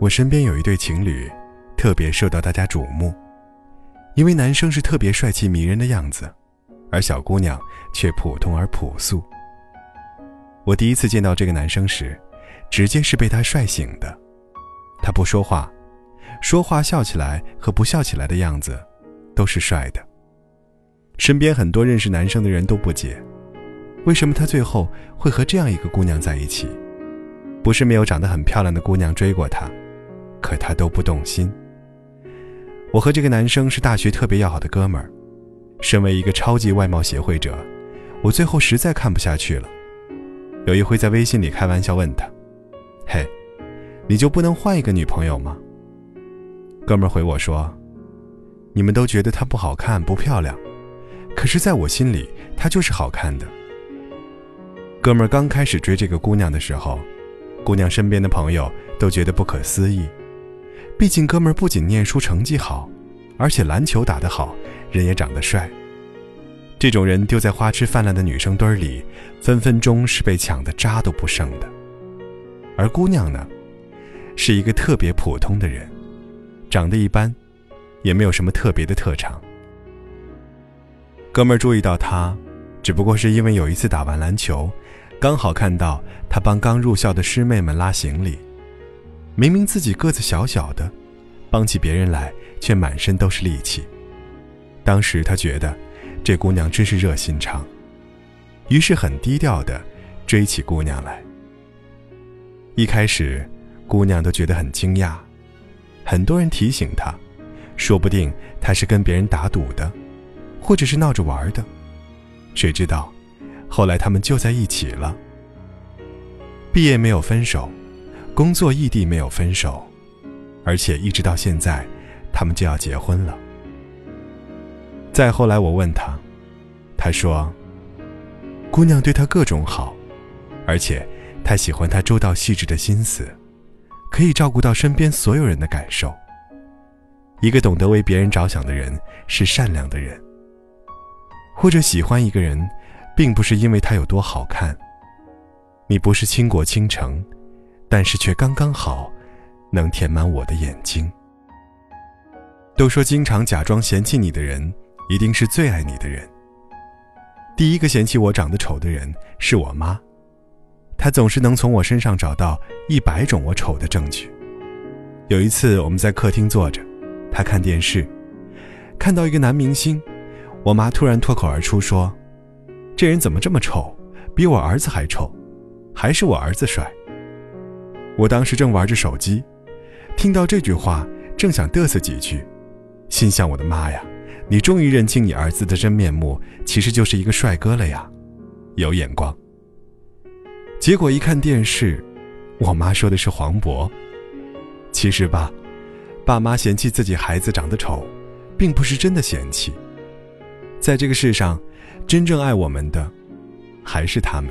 我身边有一对情侣，特别受到大家瞩目，因为男生是特别帅气迷人的样子，而小姑娘却普通而朴素。我第一次见到这个男生时，直接是被他帅醒的。他不说话，说话笑起来和不笑起来的样子，都是帅的。身边很多认识男生的人都不解，为什么他最后会和这样一个姑娘在一起？不是没有长得很漂亮的姑娘追过他。可他都不动心。我和这个男生是大学特别要好的哥们儿，身为一个超级外貌协会者，我最后实在看不下去了。有一回在微信里开玩笑问他：“嘿，你就不能换一个女朋友吗？”哥们儿回我说：“你们都觉得她不好看不漂亮，可是在我心里她就是好看的。”哥们儿刚开始追这个姑娘的时候，姑娘身边的朋友都觉得不可思议。毕竟，哥们儿不仅念书成绩好，而且篮球打得好，人也长得帅。这种人丢在花痴泛滥的女生堆里，分分钟是被抢的渣都不剩的。而姑娘呢，是一个特别普通的人，长得一般，也没有什么特别的特长。哥们儿注意到她，只不过是因为有一次打完篮球，刚好看到他帮刚入校的师妹们拉行李。明明自己个子小小的，帮起别人来却满身都是力气。当时他觉得这姑娘真是热心肠，于是很低调的追起姑娘来。一开始，姑娘都觉得很惊讶，很多人提醒她，说不定她是跟别人打赌的，或者是闹着玩的。谁知道，后来他们就在一起了。毕业没有分手。工作异地没有分手，而且一直到现在，他们就要结婚了。再后来，我问他，他说：“姑娘对他各种好，而且他喜欢他周到细致的心思，可以照顾到身边所有人的感受。一个懂得为别人着想的人是善良的人。或者喜欢一个人，并不是因为它有多好看，你不是倾国倾城。”但是却刚刚好，能填满我的眼睛。都说经常假装嫌弃你的人，一定是最爱你的人。第一个嫌弃我长得丑的人是我妈，她总是能从我身上找到一百种我丑的证据。有一次我们在客厅坐着，她看电视，看到一个男明星，我妈突然脱口而出说：“这人怎么这么丑？比我儿子还丑，还是我儿子帅。”我当时正玩着手机，听到这句话，正想嘚瑟几句，心想：“我的妈呀，你终于认清你儿子的真面目，其实就是一个帅哥了呀，有眼光。”结果一看电视，我妈说的是黄渤。其实吧，爸妈嫌弃自己孩子长得丑，并不是真的嫌弃。在这个世上，真正爱我们的，还是他们。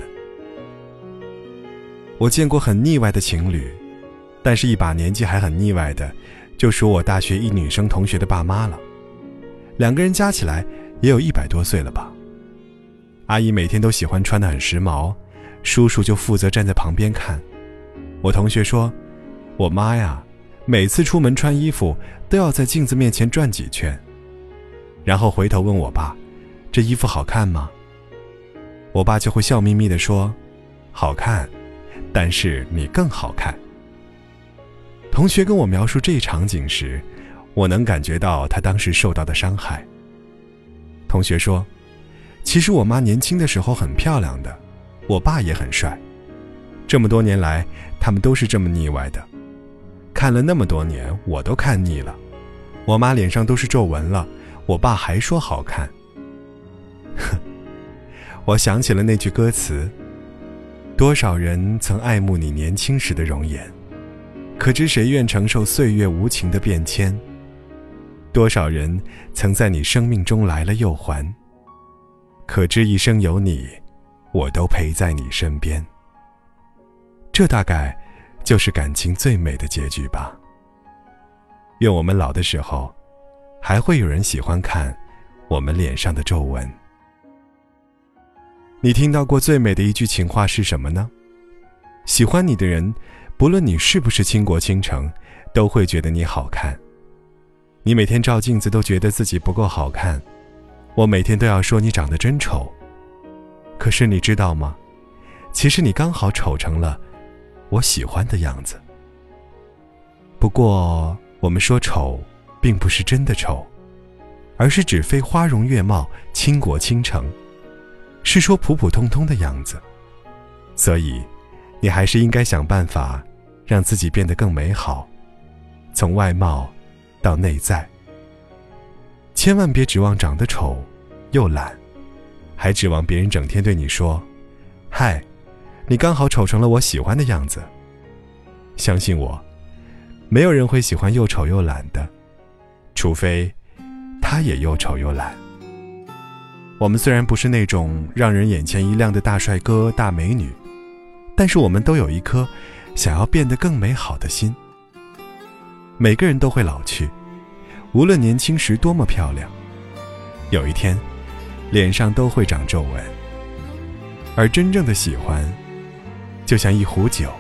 我见过很腻歪的情侣，但是一把年纪还很腻歪的，就属我大学一女生同学的爸妈了。两个人加起来也有一百多岁了吧。阿姨每天都喜欢穿的很时髦，叔叔就负责站在旁边看。我同学说，我妈呀，每次出门穿衣服都要在镜子面前转几圈，然后回头问我爸，这衣服好看吗？我爸就会笑眯眯地说，好看。但是你更好看。同学跟我描述这一场景时，我能感觉到他当时受到的伤害。同学说：“其实我妈年轻的时候很漂亮的，我爸也很帅。这么多年来，他们都是这么腻歪的。看了那么多年，我都看腻了。我妈脸上都是皱纹了，我爸还说好看。”哼，我想起了那句歌词。多少人曾爱慕你年轻时的容颜，可知谁愿承受岁月无情的变迁？多少人曾在你生命中来了又还，可知一生有你，我都陪在你身边。这大概就是感情最美的结局吧。愿我们老的时候，还会有人喜欢看我们脸上的皱纹。你听到过最美的一句情话是什么呢？喜欢你的人，不论你是不是倾国倾城，都会觉得你好看。你每天照镜子都觉得自己不够好看，我每天都要说你长得真丑。可是你知道吗？其实你刚好丑成了我喜欢的样子。不过我们说丑，并不是真的丑，而是指非花容月貌、倾国倾城，是说普普通通的样子。所以，你还是应该想办法，让自己变得更美好，从外貌。到内在，千万别指望长得丑又懒，还指望别人整天对你说：“嗨，你刚好丑成了我喜欢的样子。”相信我，没有人会喜欢又丑又懒的，除非他也又丑又懒。我们虽然不是那种让人眼前一亮的大帅哥大美女，但是我们都有一颗想要变得更美好的心。每个人都会老去。无论年轻时多么漂亮，有一天，脸上都会长皱纹。而真正的喜欢，就像一壶酒，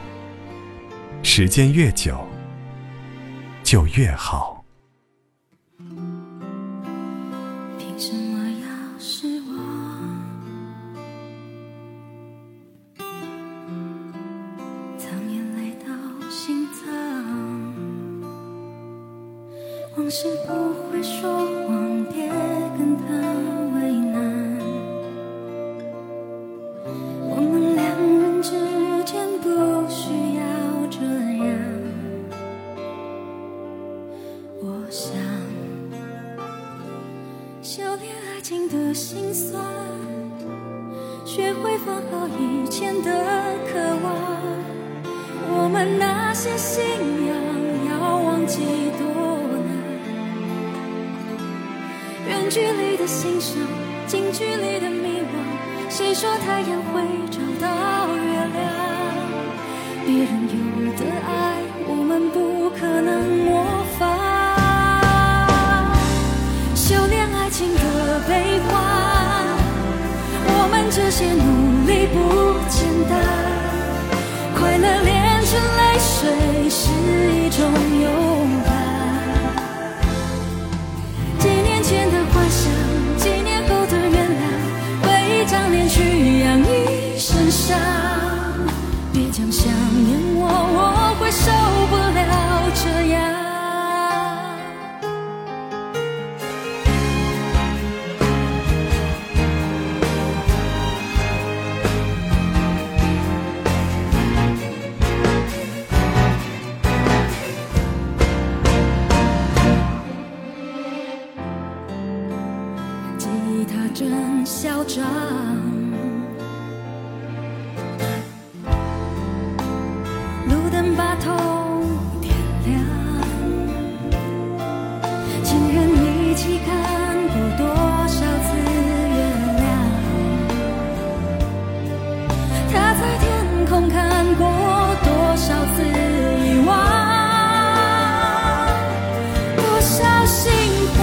时间越久，就越好。是不会说谎，别跟他为难。我们两人之间不需要这样。我想修炼爱情的心酸，学会放好以前的渴望。我们那些信仰，要忘记多。远距离的欣赏，近距离的迷惘。谁说太阳会找到月亮？别人有的爱，我们不可能模仿。修炼爱情的悲欢，我们这些努力不简单。快乐炼成泪水，是一种路灯把头点亮，情人一起看过多少次月亮？他在天空看过多少次遗忘？多少心慌